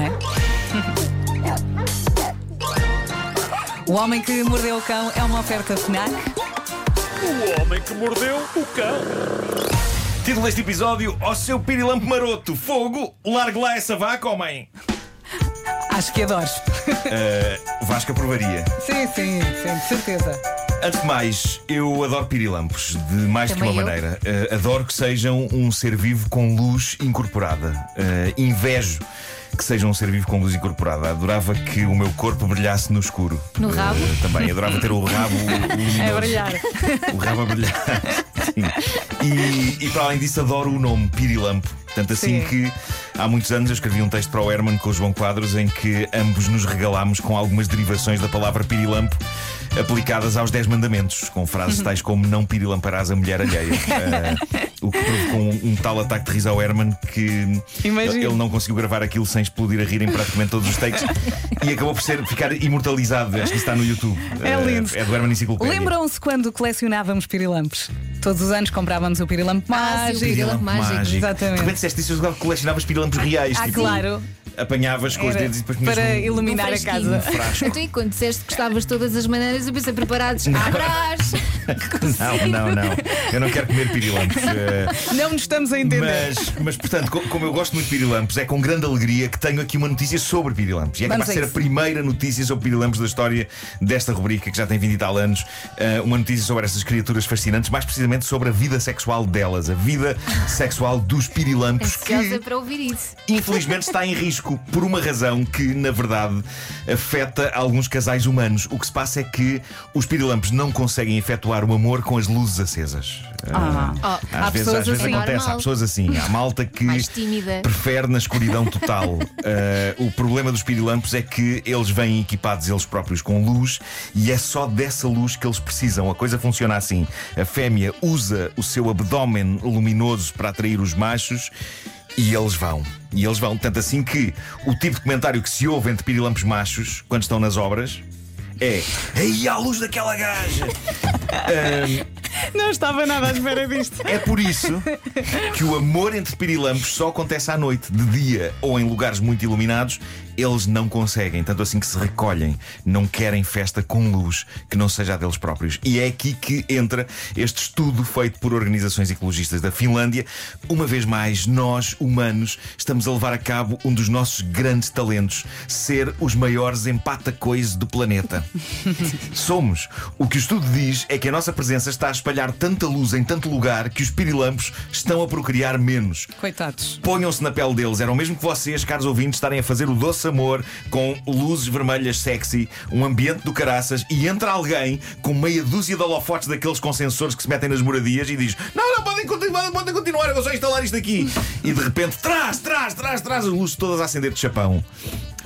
é? O Homem que Mordeu o Cão é uma oferta FNAC. O homem que mordeu o cão. Título deste episódio: Ó seu pirilampo maroto, fogo, largue lá essa vaca, homem. Acho que adoro. Uh, Vasco aprovaria. Sim, sim, sim, de certeza. Antes de mais, eu adoro pirilampos, de mais Também que uma eu. maneira. Uh, adoro que sejam um ser vivo com luz incorporada. Uh, invejo que sejam um ser vivo com luz incorporada. Adorava que o meu corpo brilhasse no escuro. No rabo? Uh, também. Adorava ter o rabo. É brilhar. O rabo a brilhar. Sim. E, e para além disso, adoro o nome Pirilampo. Tanto assim Sim. que há muitos anos eu escrevi um texto para o Herman com o João Quadros em que ambos nos regalámos com algumas derivações da palavra pirilampo aplicadas aos 10 mandamentos, com frases tais como não pirilamparás a mulher alheia. Eh, o que provocou um, um tal ataque de riso ao Herman que Imagino. ele não conseguiu gravar aquilo sem explodir a rir em praticamente todos os takes e acabou por ser, ficar imortalizado. Acho que está no YouTube. É Eh, lindo. É do Herman Enciclopédia. Lembram-se quando colecionávamos pirilampos? Todos os anos comprávamos o pirilampo Ah, sim, o mágico. pirilampo mágico. Exatamente. De repente disseste isso, que colecionavas pirilampos reais. Ah, tipo, claro. Apanhavas com os Era dedos e depois para iluminar a fresquinho. casa. frasco. Então, e quando disseste que gostavas de todas as maneiras, eu pensei preparados. Abrás! Não, não, não. Eu não quero comer pirilampos. eh, Não nos estamos a entender. Mas, mas, portanto, co- como eu gosto muito de pirilampos, é com grande alegria que tenho aqui uma notícia sobre pirilampos. E é Vamos de a ser a isso. primeira notícia sobre pirilampos da história desta rubrica, que já tem 20 e tal anos. Eh, uma notícia sobre estas criaturas fascinantes, mais precisamente sobre a vida sexual delas, a vida sexual dos pirilampos. Ansiosa que... para ouvir isso. infelizmente está em risco por uma razão que, na verdade, afeta alguns casais humanos. O que se passa é que os pirilampos não conseguem efetuar o amor com as luzes acesas. Ah. Oh, Às Há vezes, pessoas às vezes assim. acontece, Normal. há pessoas assim, há malta que Mais tímida. prefere na escuridão total. Eh, o problema dos pirilampos é que eles vêm equipados eles próprios com luz e é só dessa luz que eles precisam. A coisa funciona assim: a fêmea usa o seu abdômen luminoso para atrair os machos. E eles vão. E eles vão. Tanto assim que o tipo de comentário que se ouve entre pirilampos machos, quando estão nas obras, é. Aí à luz daquela gaja! Não estava nada à espera disto. É por isso que o amor entre pirilampos só acontece à noite, de dia ou em lugares muito iluminados. Eles não conseguem, tanto assim que se recolhem, não querem festa com luz que não seja a deles próprios. E é aqui que entra este estudo feito por organizações ecologistas da Finlândia. Uma vez mais, nós, humanos, estamos a levar a cabo um dos nossos grandes talentos: ser os maiores empatacois do planeta. Somos. O que o estudo diz é que a nossa presença está a espalhar tanta luz em tanto lugar que os pirilampos estão a procriar menos. Coitados. Ponham-se na pele deles. Era o mesmo que vocês, caros ouvintes, estarem a fazer o doce amor com luzes vermelhas sexy, um ambiente do caraças e entra alguém com meia dúzia de holofotes daqueles com sensores que se metem nas moradias e diz: Não, não, podem continuar, podem continuar, eu vou só instalar isto aqui. E de repente, traz, traz, traz, traz as luzes todas a acender de chapão.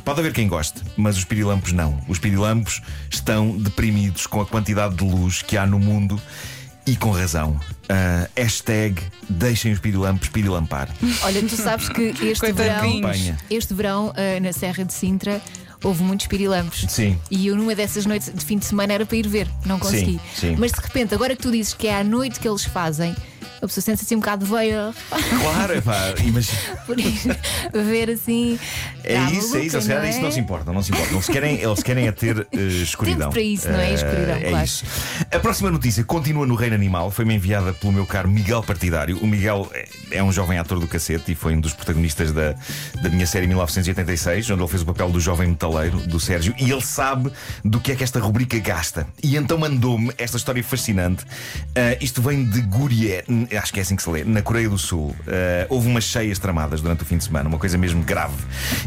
Pode haver quem goste, mas os pirilampos não. Os pirilampos estão deprimidos com a quantidade de luz que há no mundo e com razão. Ah, hashtag deixem os pirilampos pirilampar. Olha, tu sabes que este verão. Campanha. este verão ah, na Serra de Sintra, houve muitos pirilampos. Sim. E eu, numa dessas noites de fim de semana, era para ir ver, não consegui. sim. Mas de repente, agora que tu dizes que é à noite que eles fazem, a pessoa sente-se assim um bocado veia Claro, pá, imagina. por ir ver assim. É à isso, é isso, a sério, não isso é? não se importa, não se importa. Eles querem, eles querem é ter eh, escuridão. Tempo para isso, não é? Eh, Escuridão, é claro. isso. A próxima notícia continua no Reino Animal, foi-me enviada pelo meu caro Miguel Partidário. O Miguel é- é um jovem ator do cacete e foi um dos protagonistas da, da minha série 1986, onde ele fez o papel do jovem metaleiro, do Sérgio, e ele sabe do que é que esta rubrica gasta. E então mandou-me esta história fascinante. Ah, isto vem de Gurié, acho que é assim que se lê, na Coreia do Sul. Ah, houve umas cheias tramadas durante o fim de semana, uma coisa mesmo grave.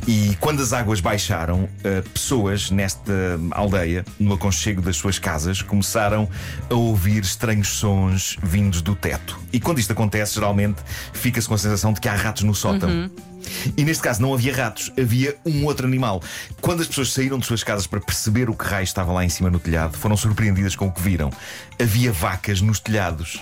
E quando as águas baixaram, ah, pessoas nesta aldeia, no aconchego das suas casas, começaram a ouvir estranhos sons vindos do teto. E quando isto acontece, geralmente fica-se com a sensação de que há ratos no sótão. E neste caso não havia ratos, havia um outro animal. Quando as pessoas saíram de suas casas para perceber o que raio estava lá em cima no telhado, foram surpreendidas com o que viram. Havia vacas nos telhados.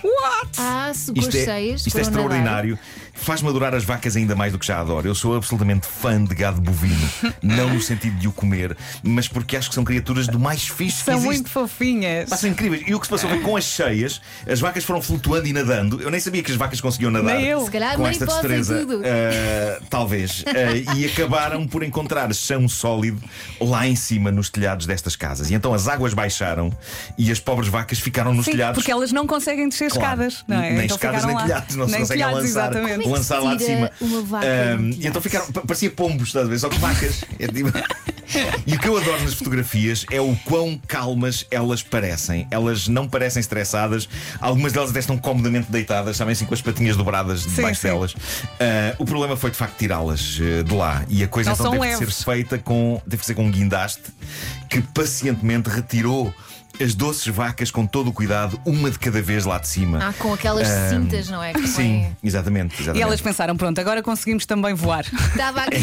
Ah, segures Isto é, cheias. isto é extraordinário. Faz-me adorar as vacas ainda mais do que já adoro. Eu sou absolutamente fã de gado bovino. não no sentido de o comer, mas porque acho que são criaturas do mais fixe que São muito fofinhas. Pá, são incríveis. E o que se passou foi com as cheias, as vacas foram flutuando e nadando. Eu nem sabia que as vacas conseguiam nadar. Nem eu. Se calhar com a esta destreza. tudo. Ah, talvez. Eh, e acabaram por encontrar chão sólido lá em cima nos telhados destas casas. E então as águas baixaram e as pobres vacas ficaram nos Sim, telhados. porque elas não conseguem descer Claro. escadas, não é? Nem Então escadas nem lá. telhados, não se Nem conseguem telhados, lançar, Exatamente. É lançar se lá de cima. uma vaca Ahm, no e então ficaram, pa- parecia pombos, estás a ver? Só que vacas. É tipo- E o que eu adoro nas fotografias é o quão calmas elas parecem. Elas não parecem estressadas. Algumas delas até estão comodamente deitadas, sabem assim, com as patinhas dobradas debaixo sim. delas. Ah, o problema foi de facto tirá-las eh, de lá. E a coisa Elas então teve de leves. ser feita com. Teve que ser com um guindaste que pacientemente retirou. As doces vacas com todo o cuidado, uma de cada vez lá de cima. Ah, com aquelas Ahm, cintas, não é? Que Sim, põem- exatamente. exatamente. E elas pensaram: pronto, agora conseguimos também voar. Estava aqui.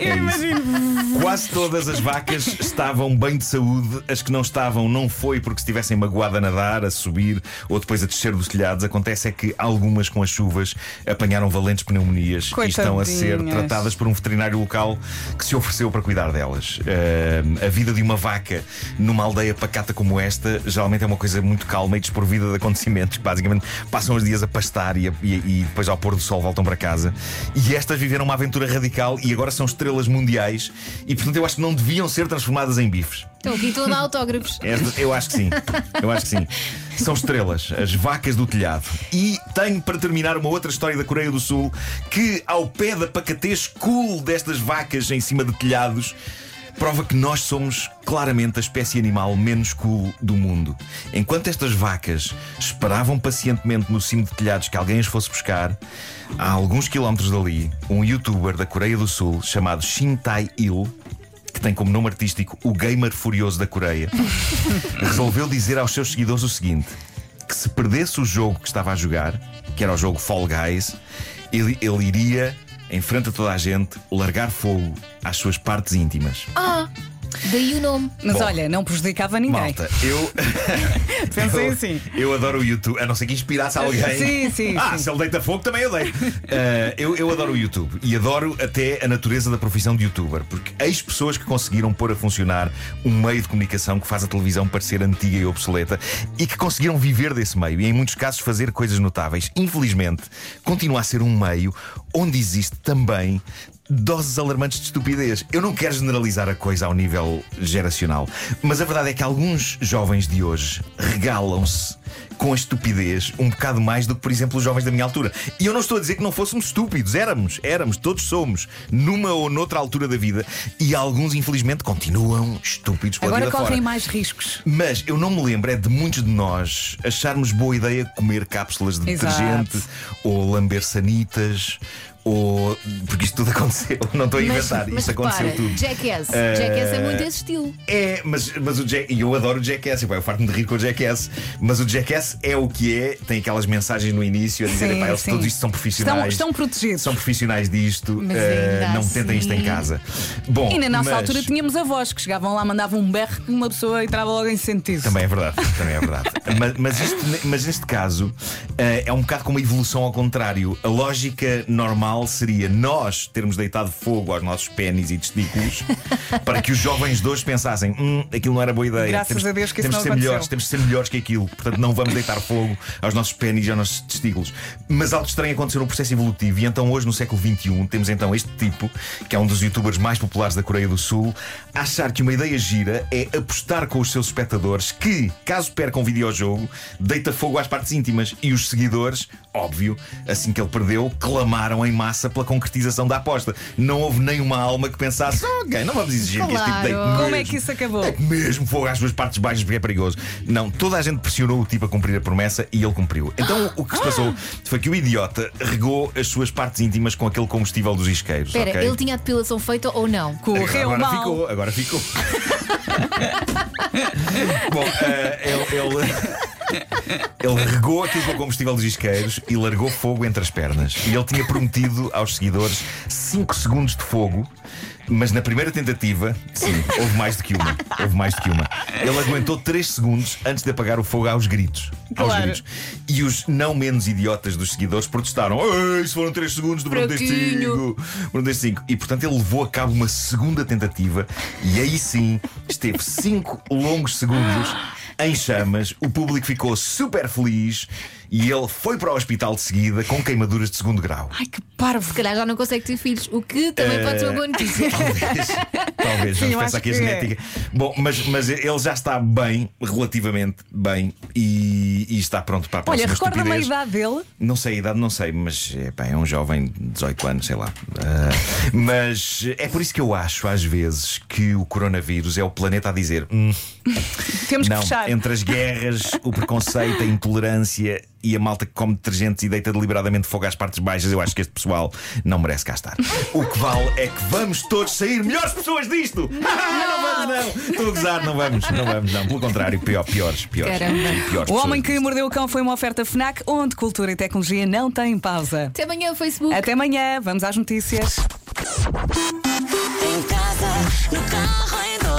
É isso. Quase todas as vacas estavam bem de saúde. As que não estavam, não foi porque estivessem magoada a nadar, a subir ou depois a descer dos telhados. Acontece é que algumas com as chuvas apanharam valentes pneumonias e estão a ser tratadas por um veterinário local que se ofereceu para cuidar delas. Ah, a vida de uma vaca numa aldeia pacata como esta geralmente é uma coisa muito calma e desprovida de acontecimentos que basicamente passam os dias a pastar e, a- e- e depois ao pôr do sol voltam para casa. E estas viveram uma aventura radical e agora são estrelas mundiais e portanto eu acho que não deviam ser transformadas em bifes. Estão aqui todos autógrafos. Eu acho que sim. Eu acho que sim. São estrelas, as vacas do telhado. E tenho para terminar uma outra história da Coreia do Sul que, ao pé da pacatez cool destas vacas em cima de telhados, prova que nós somos claramente a espécie animal menos cool do mundo. Enquanto estas vacas esperavam pacientemente no cimo de telhados que alguém as fosse buscar, a alguns quilómetros dali, um youtuber da Coreia do Sul chamado Shin Tae-il que tem como nome artístico o Gamer Furioso da Coreia, resolveu dizer aos seus seguidores o seguinte: que se perdesse o jogo que estava a jogar, que era o jogo Fall Guys, ele, ele iria, em frente a toda a gente, largar fogo às suas partes íntimas. Ah, daí o nome. Mas Bom, olha, não prejudicava ninguém. Malta, eu. Pensei eu, assim. Eu adoro o YouTube, a não ser que inspirasse alguém. Sim, sim, Ah, sim. se ele deita fogo, também eu deito. Ah, eu, eu adoro o YouTube e adoro até a natureza da profissão de youtuber, porque eis pessoas que conseguiram pôr a funcionar um meio de comunicação que faz a televisão parecer antiga e obsoleta e que conseguiram viver desse meio e, em muitos casos, fazer coisas notáveis. Infelizmente, continua a ser um meio onde existe também doses alarmantes de estupidez. Eu não quero generalizar a coisa ao nível geracional, mas a verdade é que alguns jovens de hoje regalam-se com a estupidez um bocado mais do que, por exemplo, os jovens da minha altura. E eu não estou a dizer que não fôssemos estúpidos, éramos, éramos, todos somos, numa ou noutra altura da vida, e alguns, infelizmente, continuam estúpidos pela Agora correm fora. mais riscos. Mas eu não me lembro é de muitos de nós acharmos boa ideia comer cápsulas de Exato. detergente ou lamber sanitas. Ou. Porque isto tudo aconteceu, não estou a inventar, mas isto aconteceu repara, tudo. Jackass. Eh, Jackass é muito esse estilo. É, mas, mas o Jack, e eu adoro o Jackass, eu, pá, eu farto-me de rir com o Jackass, mas o Jackass é o que é, tem aquelas mensagens no início a dizer, Sim, "Epá, eles sim. todos isto são profissionais. Estão, estão protegidos. São profissionais disto, Mas ainda não tentem isto em assim- casa. Bom, E na nossa mas- altura tínhamos avós que chegavam lá, mandavam um berro que uma pessoa entrava logo em sentido. Também é verdade, também é verdade. mas, mas, isto- mas neste caso eh, é um bocado como uma evolução ao contrário. A lógica normal seria nós termos deitado fogo aos nossos pênis e testículos para que os jovens de hoje pensassem: hum, aquilo não era boa ideia. Graças temos, a Deus que isso temos não de ser aconteceu." melhores, temos de ser melhores que aquilo. Portanto, não vamos deitar fogo aos nossos pênis e aos nossos testículos. Mas algo estranho aconteceu no processo evolutivo. E então, hoje, no século XXI, temos então este tipo, que é um dos youtubers mais populares da Coreia do Sul, a achar que uma ideia gira é apostar com os seus espectadores que, caso percam o videojogo, deita fogo às partes íntimas. E os seguidores, óbvio, assim que ele perdeu, clamaram em massa pela concretização da aposta. Não houve nenhuma alma que pensasse, ok, não vamos exigir que este tipo deite Claro. Como é mesmo." que isso acabou? É mesmo fogo às suas partes baixas porque é perigoso. Não, toda a gente pressionou o tipo a cumprir a promessa e ele cumpriu. Então o que se passou foi que o idiota regou as suas partes íntimas com aquele combustível dos isqueiros. Espera, ok? ele tinha a depilação feita ou não? Correu agora mal. ficou, agora ficou. Bom, eh, ele, ele, ele regou aquilo com o combustível dos isqueiros e largou fogo entre as pernas. E ele tinha prometido aos seguidores 5 segundos de fogo. Mas na primeira tentativa, sim, houve mais do que uma. Houve mais do que uma. Ele aguentou 3 segundos antes de apagar o fogo aos gritos. Aos Claro. gritos. E os não menos idiotas dos seguidores protestaram. Ei, isso foram 3 segundos do Bruno Fraquinho. Testigo. Bruno Testigo. E portanto ele levou a cabo uma segunda tentativa e aí sim esteve 5 longos segundos em chamas. O público ficou super feliz e ele foi para o hospital de seguida com queimaduras de segundo grau. Ai, que parvo. Se calhar já não consegue ter filhos, o que também pode ser uma boa notícia. Talvez, talvez, Sim, vamos pensar que a que é. genética. Bom, mas, mas ele já está bem, relativamente bem, e, e está pronto para a próxima Olha, recorda-me a idade dele. Não sei a idade, não sei, mas é, pá, é um jovem de 18 anos, sei lá. Ah, mas é por isso que eu acho, às vezes, que o coronavírus é o planeta a dizer: "Hum, Temos que não, fechar. entre as guerras, o preconceito, a intolerância e a malta que come detergentes e deita deliberadamente fogo às partes baixas, eu acho que este pessoal não merece cá estar. O que vale é que vamos todos sair melhores pessoas disto! não vamos, não! Estou a gozar, não vamos, não vamos, não. Pelo contrário, pior, piores, piores. Caramba. piores O Homem que disto. Mordeu o Cão foi uma oferta Fnac, onde cultura e tecnologia não têm pausa. Até amanhã, Facebook. Até amanhã, vamos às notícias. Em casa, no carro, em todo.